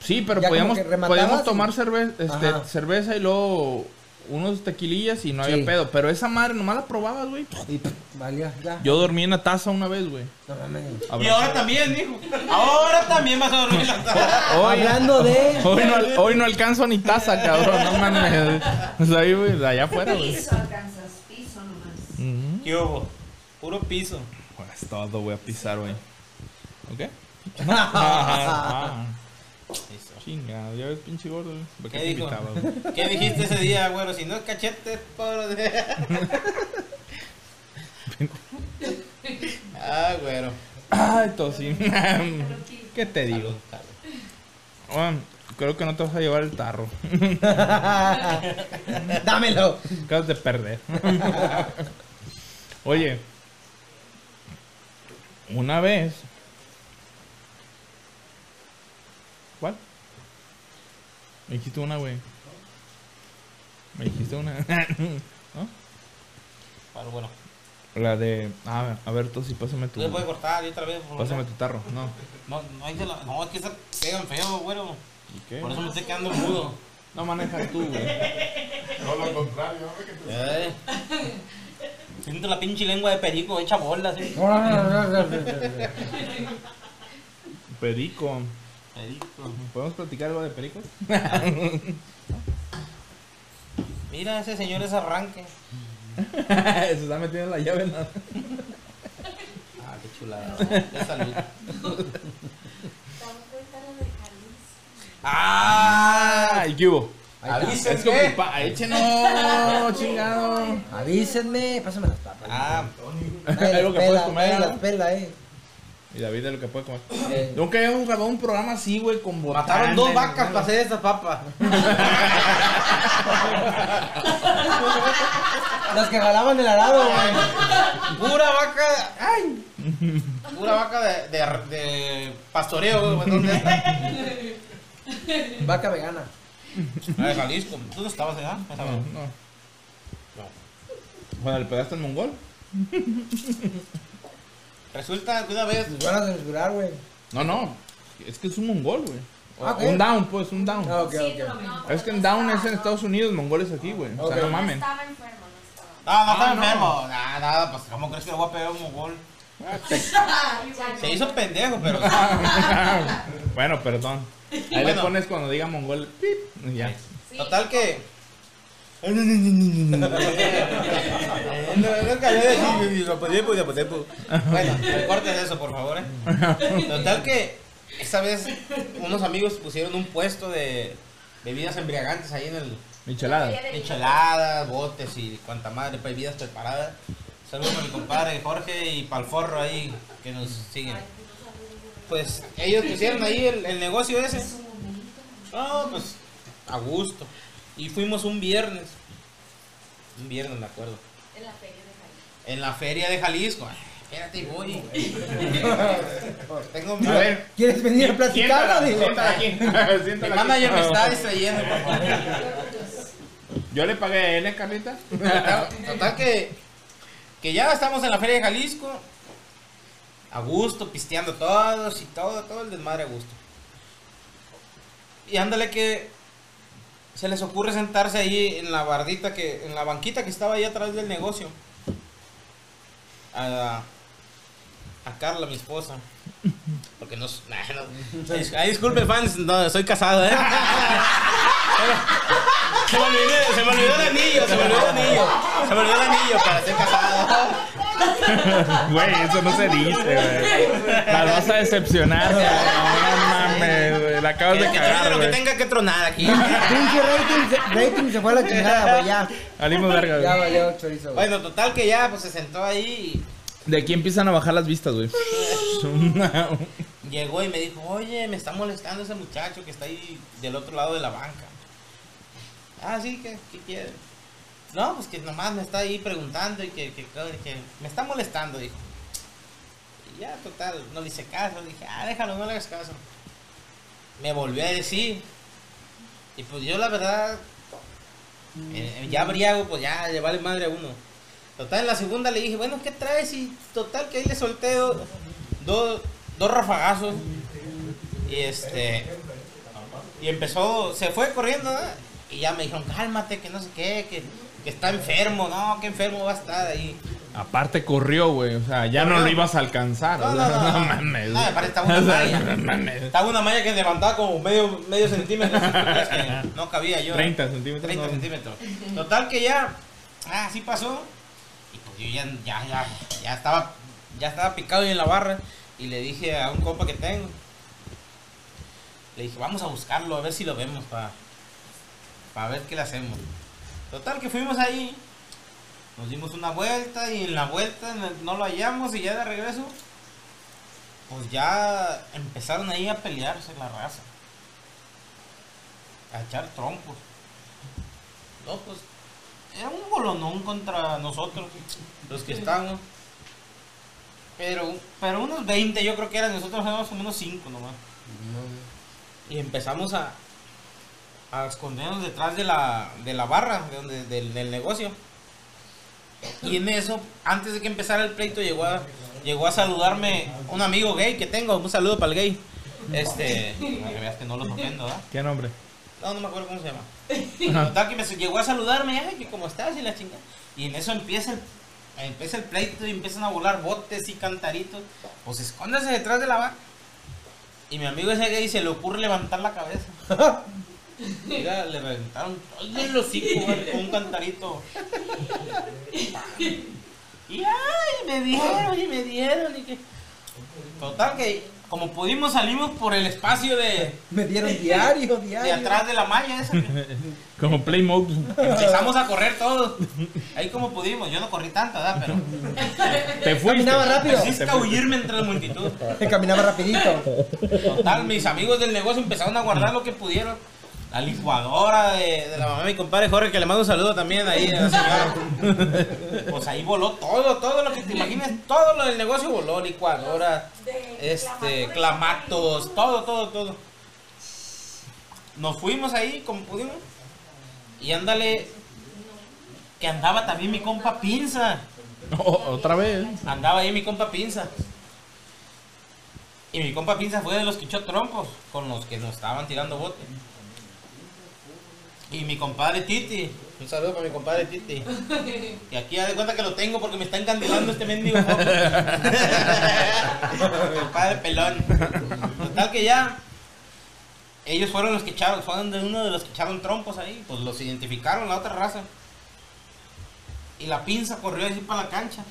Sí, pero podíamos, podíamos y- tomar cerveza, este, cerveza y luego unos tequilillas y no había pedo. Pero esa madre nomás la probabas, güey. Y valía, ya. Yo dormí en la taza una vez, güey. No. Y ahora también, hijo. Ahora también vas a dormir en la taza. Hoy, Hablando de. hoy, no, hoy no alcanzo ni taza, cabrón. No mames. O sea, ahí, güey, allá afuera, güey. Piso alcanzas, piso nomás. ¿Qué hubo? Puro piso. Pues todo voy a pisar, güey. ¿Ok? Chingado, ya ves, pinche gordo, güey. ¿Por ¿Qué te dijo? invitaba, güey? ¿Qué dijiste ese día, güero? Si no es cachete, pobre de... ah, güero. Ay, tosí. ¿Qué te digo? Bueno, creo que no te vas a llevar el tarro. Dámelo. Acabas de perder. Oye, una vez. ¿Cuál? Me dijiste una, güey. Me dijiste una. ¿No? Pero bueno. La de. Ah, a ver, tú sí, pásame tu. ¿Tú le puedes cortar y otra vez? por favor? Pásame tu tarro. No. No, no, hay que la- no, es que se pegan feo, güero. ¿Y qué? Por eso me estoy quedando mudo. No manejas tú, güey. Eh. Siento la pinche lengua de perico hecha bola, así. Perico. Perico. ¿Podemos platicar algo de pericos? Mira, ese señor es arranque. Se está metiendo la llave la. Ah, qué chulada. De salud. Jalisco. ¡Ah! ¡Ay, qué hubo! Está. Es ocupa, échenos, chingado. Avísenme, pásame las papas. Ah, las que puedes comer, ¿no? las pela, eh. Y David es lo que puede comer. Eh. Nunca habíamos grabado un programa así, güey, con botanas. mataron dos vacas para hacer estas papas. Las que jalaban el arado, güey. Pura vaca. Ay. Pura vaca de, de, de pastoreo, güey. ¿Dónde está? Vaca vegana. De Jalisco. ¿Tú no estabas allá? No, no. Bueno, ¿le pegaste al mongol? Resulta que una vez. Nos van a censurar, güey. No, no. Es que es un mongol, güey. Ah. Un down, pues, un down. Ah, ok, Sí, ok. lo mismo. Es que en down es en Estados Unidos, mongol es aquí, güey. O sea, no No mamen. estaba enfermo, no estaba. No, no estaba Ah, no. enfermo. Nada, nada, pues ¿cómo crees que le voy a pegar un mogol? Se hizo pendejo, pero. bueno, perdón. Ahí le pones cuando diga mongol, pip, y ya. Sí. Total que. Lo podía, podía, podía, podía. Bueno, cortes eso, por favor. eh. Total que esta vez unos amigos pusieron un puesto de bebidas embriagantes ahí en el Michelada. enchiladas, botes y cuanta madre, bebidas preparadas. Saludos a mi compadre Jorge y Palforro ahí que nos siguen. Pues ellos pusieron ahí el, el negocio ese. No, pues a gusto. Y fuimos un viernes. Un viernes, me acuerdo. En la feria de Jalisco. En la feria de Jalisco. Ay, Espérate, voy. Tengo mi, A ver. ¿Quieres venir a platicar? Siéntala, aquí. aquí. manager me está distrayendo, por favor. Yo le pagué a él, ¿eh, Carlita. Total, total que, que ya estamos en la feria de Jalisco. A gusto, pisteando todos y todo, todo el desmadre a gusto. Y ándale que se les ocurre sentarse ahí en la bardita que, en la banquita que estaba ahí atrás del negocio. A, a Carla, mi esposa. Porque no, nah, no. Ay, disculpe fans, no, soy casado, eh. Se me olvidó, se me olvidó el anillo, se me olvidó el anillo. Se me olvidó el anillo para ser casado. Güey, eso no se dice, güey. La vas a decepcionar, mames, güey. La acabas de cagar, lo que tenga que tronar aquí. Pinche rating, se- rating se fue a la chingada, güey, ya. Salimos verga, Ya valió chorizo, güey. Bueno, total que ya, pues se sentó ahí De aquí empiezan a bajar las vistas, güey. llegó y me dijo, oye, me está molestando ese muchacho que está ahí del otro lado de la banca. Ah, sí, ¿qué, qué quiere? No, pues que nomás me está ahí preguntando y que, que, que me está molestando, dijo. Y ya, total, no le hice caso, dije, ah, déjalo, no le hagas caso. Me volvió a decir. Y pues yo la verdad, eh, ya briago, pues ya le vale madre a uno. Total, en la segunda le dije, bueno, ¿qué traes? Y total, que ahí le solté do- do- dos rafagazos. Y este. Y empezó, se fue corriendo, ¿no? Y ya me dijeron, cálmate, que no sé qué, que, que está enfermo, no, que enfermo va a estar ahí. Aparte corrió, güey. O sea, ya no lo ibas a alcanzar. No, o no, sea, no, no. mames. No, aparte estaba una malla. no mames. Estaba una malla que levantaba como medio, medio centímetro. que no cabía yo. 30 centímetros. 30 no. centímetros. Total que ya, ah, así pasó. Y pues yo ya, ya, ya, ya estaba, ya estaba picado ahí en la barra. Y le dije a un compa que tengo, le dije, vamos a buscarlo, a ver si lo vemos para ver qué le hacemos. Total que fuimos ahí, nos dimos una vuelta y en la vuelta no lo hallamos y ya de regreso, pues ya empezaron ahí a pelearse la raza. A echar trompos. No, pues era un bolonón contra nosotros, los que estábamos. Pero, pero unos 20 yo creo que eran, nosotros éramos como unos 5 nomás. Y empezamos a, a escondernos detrás de la, de la barra de donde, del, del negocio. Y en eso, antes de que empezara el pleito, llegó a, llegó a saludarme un amigo gay que tengo. Un saludo para el gay. Este, para que veas que no los ofendo, ¿verdad? ¿Qué nombre? No, no me acuerdo cómo se llama. Total que me llegó a saludarme, ay, que cómo estás y la chingada. Y en eso empieza el, empieza el pleito y empiezan a volar botes y cantaritos. Pues escóndase detrás de la barra. Y mi amigo ese gay se le ocurre levantar la cabeza. Mira, le reventaron todo el hocico con un cantarito. Y ay, me dieron y me dieron y que. Total que como pudimos salimos por el espacio de, Me dieron diario, de diario. atrás de la malla esa. Como Play Mode. Empezamos a correr todos. Ahí como pudimos. Yo no corrí tanto, ¿verdad? Pero Te fuiste. Caminaba rápido. así escabullirme entre la multitud. Caminaba rapidito. Total, mis amigos del negocio empezaron a guardar lo que pudieron. La licuadora de, de la mamá de mi compadre Jorge, que le mando un saludo también ahí a la señora. Pues ahí voló todo, todo lo que te imagines, todo lo del negocio voló, licuadora, este, clamatos, todo, todo, todo. Nos fuimos ahí como pudimos. Y ándale, que andaba también mi compa Pinza. Oh, otra vez. Andaba ahí mi compa Pinza. Y mi compa Pinza fue de los que echó trompos con los que nos estaban tirando bote. Y mi compadre Titi. Un saludo para mi compadre Titi. Y aquí ya de cuenta que lo tengo porque me está encandilando este mendigo mi compadre pelón. Total que ya. Ellos fueron los que echaron, fueron de uno de los que echaron trompos ahí. Pues los identificaron, la otra raza. Y la pinza corrió así para la cancha.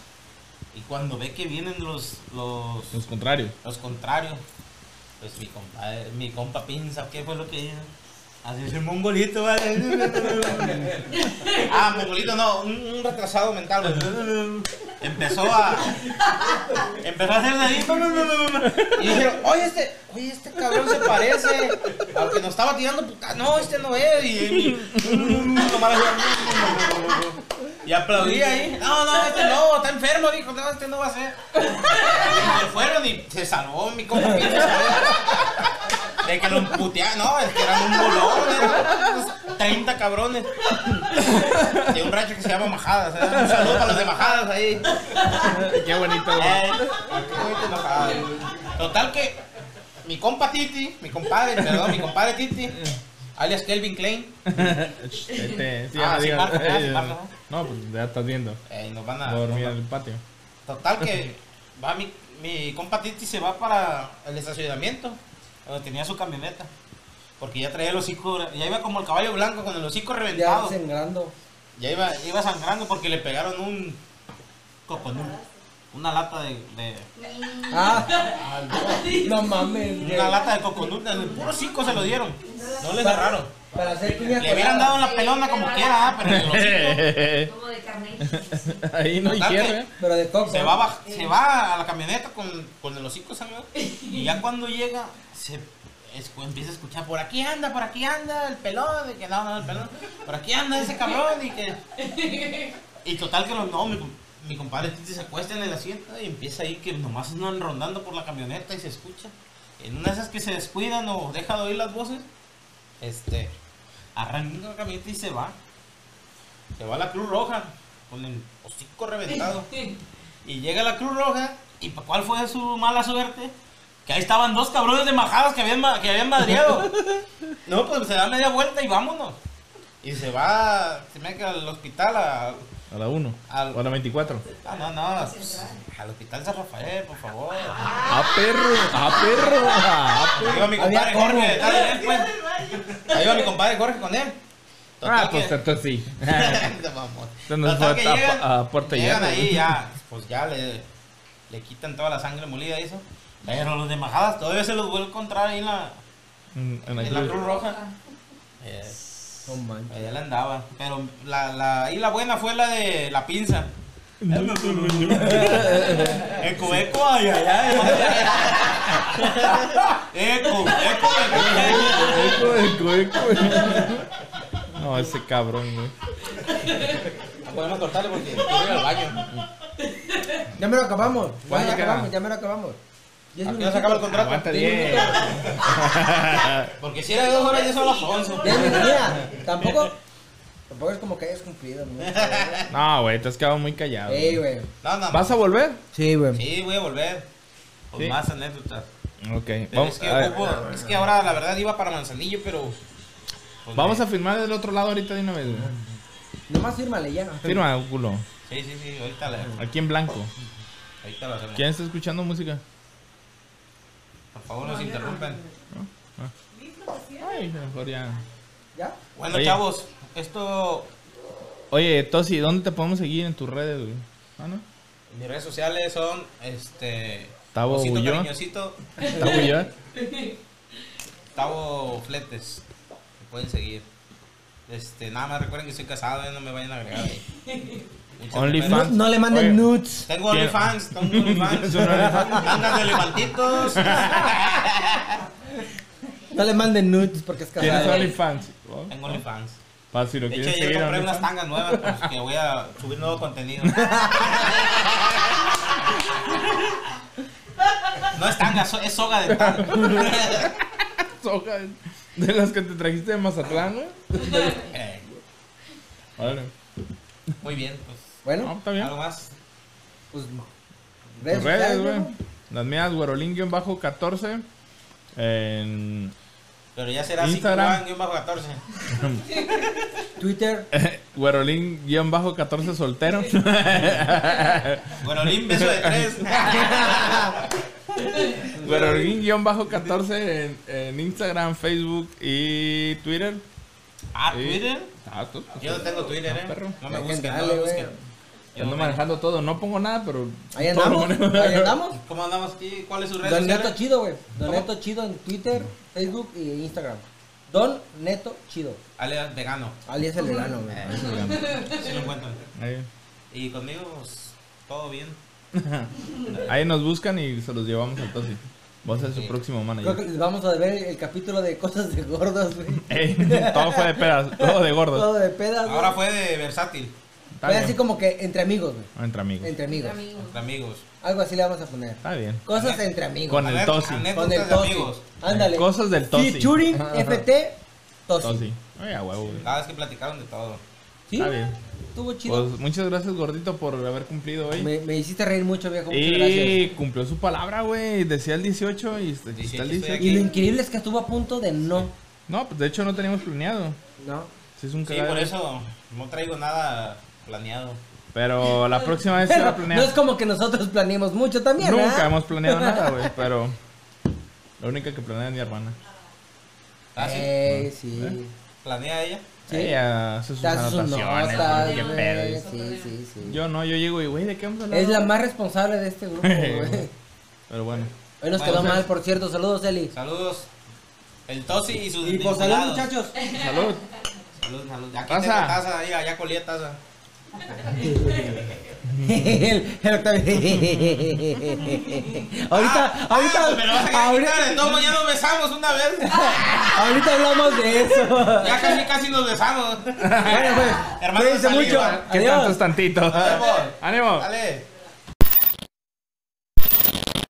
Y cuando ve que vienen los, los, Los contrarios. los contrarios, pues mi compadre, mi compa pinza, ¿qué fue lo que hizo? Así es el mongolito, ¿vale? ah, mongolito no, un, un retrasado mental. Empezó a. Empezó a hacerle ahí. Y dijeron, oye, este, oye, este cabrón se parece al que nos estaba tirando puta. No, este no es. Y, y, y aplaudí ahí. No, no, este no, está enfermo, dijo, no, este no va a ser. Y se fueron y se salvó mi compa pinche, ¿sabes? De que lo no, es que eran un bolón, eran unos 30 cabrones. De un rancho que se llama Majadas, ¿eh? un saludo para los de Majadas ahí. Qué bonito. Eh, qué bonito Majadas. Total que mi compa Titi, mi compadre, perdón, mi compadre Titi, alias Kelvin Klein, Este, sí, Ah, sí, sí. No, pues ya estás viendo. eh, nos van a... Dormir en el patio. Total que va mi, mi compa Titi se va para el estacionamiento, donde tenía su camioneta. Porque ya traía el hocico, ya iba como el caballo blanco con el hocico Ya reventado. sangrando. Ya iba, iba sangrando porque le pegaron un coconut, una lata de, de- Ah, no mames. una lata de coconut, en el puro hocico se lo dieron. No le cerraron. Para hacer piña Le hubieran dado en la pelona como quiera, ah, pero en el hocico. Como de carne. Ahí no hay hierro. Pero de coco. Se va, a se va a la camioneta con, con el hocico sangrado. Y ya cuando llega, se empieza a escuchar, por aquí anda, por aquí anda el pelón, y que no, no, el pelón, por aquí anda ese cabrón, y que... Y total que no, no, mi, mi compadre Titi se acuesta en el asiento y empieza ahí que nomás andan rondando por la camioneta y se escucha. En una de esas que se descuidan o deja de oír las voces, este, arranca la camioneta y se va. Se va a la Cruz Roja con el hocico reventado. Y llega la Cruz Roja, ¿y cuál fue su mala suerte? Que ahí estaban dos cabrones de majadas que habían, que habían madreado. No, pues se da media vuelta y vámonos. Y se va, se me queda al hospital, a, A la 1. Al- O a la 24. no, no, no, pues, al hospital San Rafael, por favor. ¡A perro! ¡A perro! ¡A Ahí va mi compadre Jorge, de él, pues. Ahí va mi compadre Jorge con él. Ah, que- pues entonces sí. No Total fue a- a puerta llegan llana, ahí ya, pues ya le, le quitan toda la sangre molida y eso. Pero los de majadas todavía se los vuelve a encontrar ahí en la, En, en en la cruz. Roja. Eh, No manches. allá la andaba. Pero la, la, ahí la buena fue la de la pinza. Eco, eco, ay, ay, ay. Eco, eco, eco. Eco, eco, eco. No, ese cabrón, güey. Podemos cortarle porque quiero ir al baño. Ya me lo acabamos. Ya, ¿Cuánto ya queda? acabamos, ya me lo acabamos. Diez ¿A qué hora minutitos. se acaba el contrato? Aguanta Diez 10. Porque si era de dos horas ya son las 11. Diez minutos. Mira, tampoco. Tampoco es como que hayas cumplido, ¿no? No, güey, te has quedado muy callado. Ey, güey. No, no. ¿Vas a volver? Sí, güey. Sí, voy a volver. Con Sí. más anécdotas. Ok. Vamos, es, que a ver, ocupo- es que ahora la verdad iba para Manzanillo, pero. pues, vamos a firmar del otro lado ahorita de una vez, güey. Nomás fírmale ya. Firma, culo. Sí, sí, sí, ahorita la, Aquí en blanco. ahorita la hacemos. ¿Quién está escuchando música? Por favor, nos interrumpen. Ay, mejor ya. ¿Ya? Bueno, Oye. chavos, esto. Oye, Tosi, ¿dónde te podemos seguir en tus redes, güey? Ah, ¿no? Mis redes sociales son este Tavo Osito cariñosito. Tavo. Tavo Fletes. Me pueden seguir. Este, nada más recuerden que estoy casado, eh, no me vayan a agregar OnlyFans. No, le manden Oye. nudes. Tengo. OnlyFans, tengo OnlyFans. Andan de elefantitos. No le manden nudes porque es ¿Tienes casado. OnlyFans? Tengo OnlyFans. Para si lo De hecho, seguir compré unas tangas nuevas pues, que voy a subir nuevo contenido. No es tanga, es soga dental. Soja de las que te trajiste de Mazatlán, güey. Eh, Vale. Muy bien, pues. No, Bueno, está bien. ¿Algo más? pues. Redes, sociales, güey. ¿no? Las mías, güerolín-14. En Pero ya será Instagram. 5 bajo 14. Twitter. güerolín-14 soltero. Lim, beso de tres. güerolín-14 en, en Instagram, Facebook y Twitter. Ah. Twitter. Ah, tú. Yo no tengo Twitter, eh. Perro. No me busquen, no me busquen. Yo ando manejando todo. No pongo nada, pero. Ahí andamos. Ahí andamos. ¿Cómo andamos aquí? ¿Cuál es su red Don? Neto Chido, güey. Don ¿Cómo? Neto Chido en Twitter, Facebook y Instagram. Don Neto Chido. Ale, vegano. Alias el verano, güey. Eh, Sí lo encuentran. Y conmigo, pues, todo bien. Ahí nos buscan y se los llevamos al Tosi. Va a ser su Sí. próximo Creo que manager. les vamos a ver el capítulo de cosas de gordos, güey. Ey, todo fue de pedas, todo de gordos. Todo de pedas, güey. Ahora fue de versátil. Está Fue bien. así como que entre amigos, güey. Entre amigos. Entre amigos. Entre amigos. Algo así le vamos a poner. Está bien. Cosas entre amigos. Con el Tosi. Con el Tosi. amigos. Ándale. Cosas del Tosi. Featuring FT Tosi. Tosi. Ay, a huevo, güey. Cada vez que platicaron de todo. ¿Sí? Está bien. Estuvo chido. Pues muchas gracias, gordito, por haber cumplido hoy. me, me hiciste reír mucho, viejo. Muchas Y gracias. cumplió su palabra, güey. Decía el 18 y está 18 el estoy 18. aquí. Y lo increíble es que estuvo a punto de no. No, pues de hecho no teníamos planeado. No. Sí, es un Sí, por eso no traigo nada planeado. Pero la próxima vez se va a Pero no es como que nosotros planeemos mucho también, Nunca ¿verdad? hemos planeado nada, güey. Pero la única que planea es mi hermana. ¿Ah, sí? Ey, sí. ¿Planea ella? Sí. Ella hace sus anotaciones. notas, qué pedo. Sí, sí, sí. Yo no, yo llego y, güey, ¿de qué vamos a hablar? Es la más responsable de este grupo, güey. Pero bueno. Hoy nos Bueno, quedó pues- mal, por cierto. Saludos, Eli. Saludos. El Tosi y sus Y por salud, vinculados. muchachos. Salud. Salud, salud. Aquí Taza. tengo taza, ahí, allá colía taza. El- el Octavio. ahorita, Ah, ahorita, ah, pero ahorita, quitar de todo, ya nos besamos una vez. ahorita hablamos de eso. Ya casi, casi nos besamos. Bueno, pues, salud, mucho. igual. ¿Qué tanto es Adiós. tantito? Ánimo. ¡Ánimo! Dale.